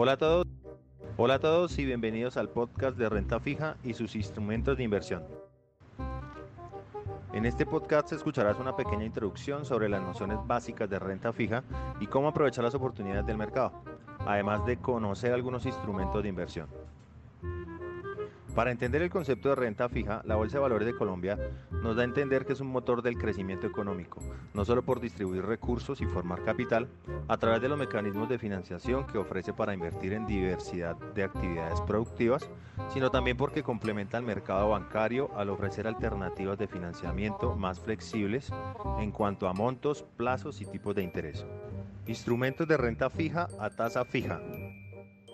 Hola a todos. Hola a todos y bienvenidos al podcast de renta fija y sus instrumentos de inversión. En este podcast escucharás una pequeña introducción sobre las nociones básicas de renta fija y cómo aprovechar las oportunidades del mercado, además de conocer algunos instrumentos de inversión. Para entender el concepto de renta fija, la Bolsa de Valores de Colombia nos da a entender que es un motor del crecimiento económico, no solo por distribuir recursos y formar capital, a través de los mecanismos de financiación que ofrece para invertir en diversidad de actividades productivas, sino también porque complementa el mercado bancario al ofrecer alternativas de financiamiento más flexibles en cuanto a montos, plazos y tipos de interés. Instrumentos de renta fija a tasa fija.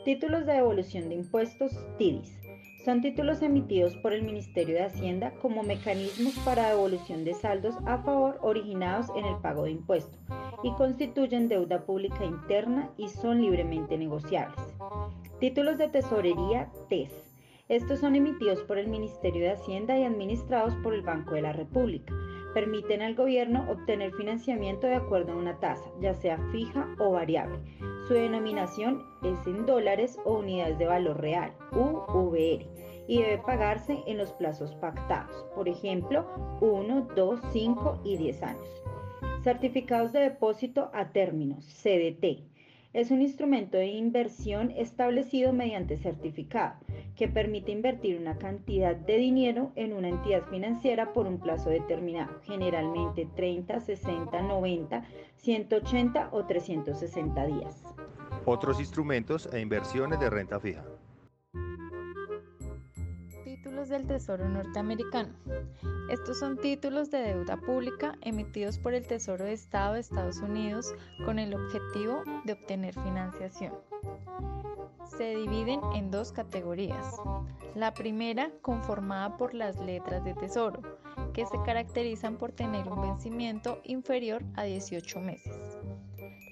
Títulos de devolución de impuestos, TIDIS son títulos emitidos por el Ministerio de Hacienda como mecanismos para devolución de saldos a favor originados en el pago de impuestos y constituyen deuda pública interna y son libremente negociables. Títulos de tesorería TES. Estos son emitidos por el Ministerio de Hacienda y administrados por el Banco de la República. Permiten al gobierno obtener financiamiento de acuerdo a una tasa, ya sea fija o variable. Su denominación es en dólares o unidades de valor real, UVR y debe pagarse en los plazos pactados, por ejemplo, 1, 2, 5 y 10 años. Certificados de depósito a términos, CDT. Es un instrumento de inversión establecido mediante certificado que permite invertir una cantidad de dinero en una entidad financiera por un plazo determinado, generalmente 30, 60, 90, 180 o 360 días. Otros instrumentos e inversiones de renta fija del Tesoro norteamericano. Estos son títulos de deuda pública emitidos por el Tesoro de Estado de Estados Unidos con el objetivo de obtener financiación. Se dividen en dos categorías. La primera conformada por las letras de Tesoro, que se caracterizan por tener un vencimiento inferior a 18 meses.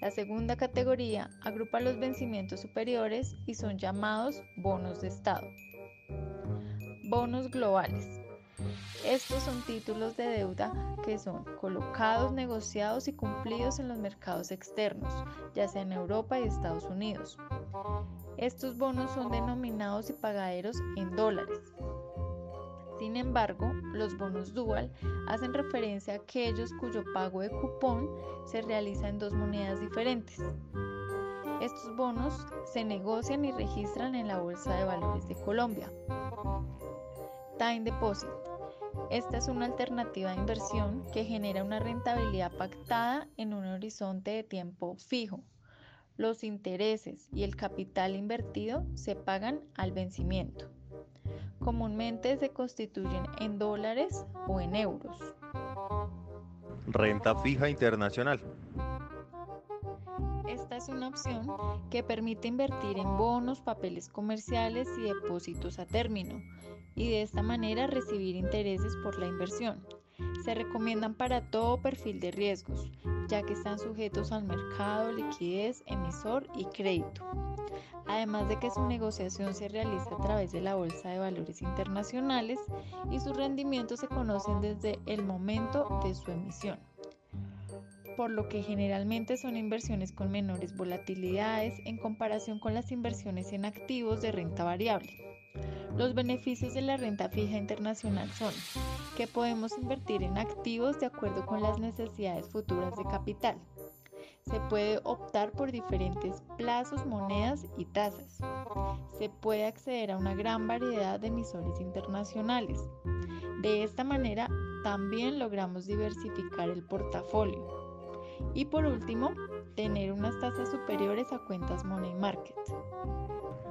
La segunda categoría agrupa los vencimientos superiores y son llamados bonos de Estado. Bonos globales. Estos son títulos de deuda que son colocados, negociados y cumplidos en los mercados externos, ya sea en Europa y Estados Unidos. Estos bonos son denominados y pagaderos en dólares. Sin embargo, los bonos dual hacen referencia a aquellos cuyo pago de cupón se realiza en dos monedas diferentes. Estos bonos se negocian y registran en la Bolsa de Valores de Colombia. Time Deposit. Esta es una alternativa de inversión que genera una rentabilidad pactada en un horizonte de tiempo fijo. Los intereses y el capital invertido se pagan al vencimiento. Comúnmente se constituyen en dólares o en euros. Renta fija internacional. Esta es una opción que permite invertir en bonos, papeles comerciales y depósitos a término y de esta manera recibir intereses por la inversión. Se recomiendan para todo perfil de riesgos, ya que están sujetos al mercado, liquidez, emisor y crédito. Además de que su negociación se realiza a través de la Bolsa de Valores Internacionales y sus rendimientos se conocen desde el momento de su emisión por lo que generalmente son inversiones con menores volatilidades en comparación con las inversiones en activos de renta variable. Los beneficios de la renta fija internacional son que podemos invertir en activos de acuerdo con las necesidades futuras de capital. Se puede optar por diferentes plazos, monedas y tasas. Se puede acceder a una gran variedad de emisores internacionales. De esta manera, también logramos diversificar el portafolio. Y por último, tener unas tasas superiores a cuentas Money Market.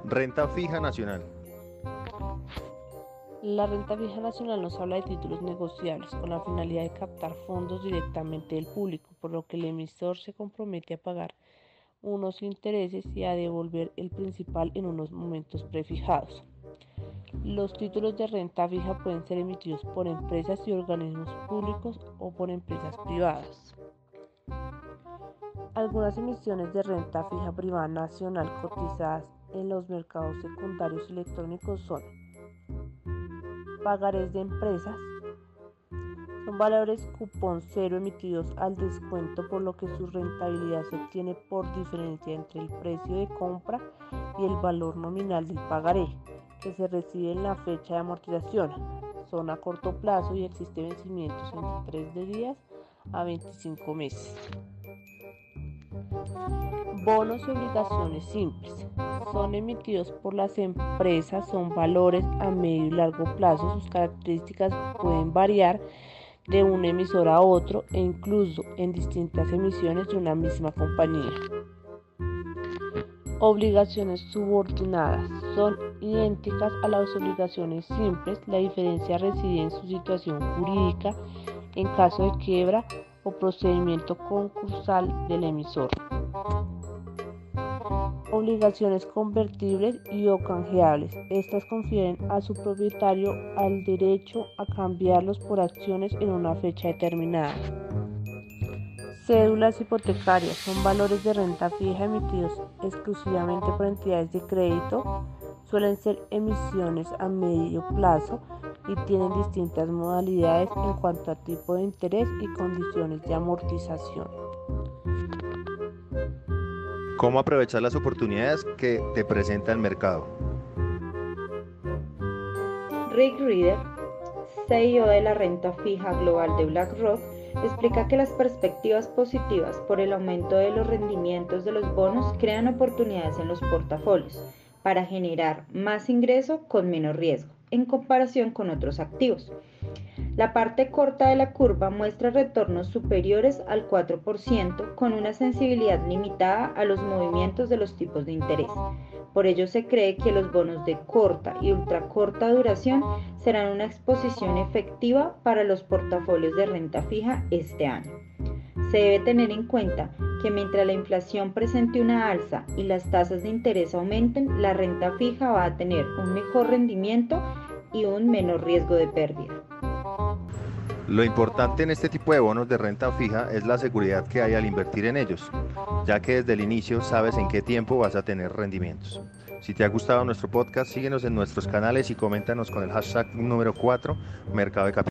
Renta fija nacional. La renta fija nacional nos habla de títulos negociables con la finalidad de captar fondos directamente del público, por lo que el emisor se compromete a pagar unos intereses y a devolver el principal en unos momentos prefijados. Los títulos de renta fija pueden ser emitidos por empresas y organismos públicos o por empresas privadas. Algunas emisiones de renta fija privada nacional cotizadas en los mercados secundarios electrónicos son pagarés de empresas, Son valores cupón cero emitidos al descuento por lo que su rentabilidad se obtiene por diferencia entre el precio de compra y el valor nominal del pagaré que se recibe en la fecha de amortización. Son a corto plazo y existe vencimientos entre 3 de días a 25 meses. Bonos y obligaciones simples. Son emitidos por las empresas, son valores a medio y largo plazo. Sus características pueden variar de un emisor a otro e incluso en distintas emisiones de una misma compañía. Obligaciones subordinadas son idénticas a las obligaciones simples, la diferencia reside en su situación jurídica en caso de quiebra o procedimiento concursal del emisor. Obligaciones convertibles y o canjeables. Estas confieren a su propietario al derecho a cambiarlos por acciones en una fecha determinada. Cédulas hipotecarias son valores de renta fija emitidos exclusivamente por entidades de crédito. Suelen ser emisiones a medio plazo y tienen distintas modalidades en cuanto a tipo de interés y condiciones de amortización. ¿Cómo aprovechar las oportunidades que te presenta el mercado? Rick Reader, CEO de la renta fija global de BlackRock, explica que las perspectivas positivas por el aumento de los rendimientos de los bonos crean oportunidades en los portafolios para generar más ingreso con menos riesgo en comparación con otros activos. La parte corta de la curva muestra retornos superiores al 4% con una sensibilidad limitada a los movimientos de los tipos de interés. Por ello se cree que los bonos de corta y ultra corta duración serán una exposición efectiva para los portafolios de renta fija este año. Se debe tener en cuenta que mientras la inflación presente una alza y las tasas de interés aumenten, la renta fija va a tener un mejor rendimiento y un menor riesgo de pérdida. Lo importante en este tipo de bonos de renta fija es la seguridad que hay al invertir en ellos, ya que desde el inicio sabes en qué tiempo vas a tener rendimientos. Si te ha gustado nuestro podcast, síguenos en nuestros canales y coméntanos con el hashtag número 4, Mercado de Capital.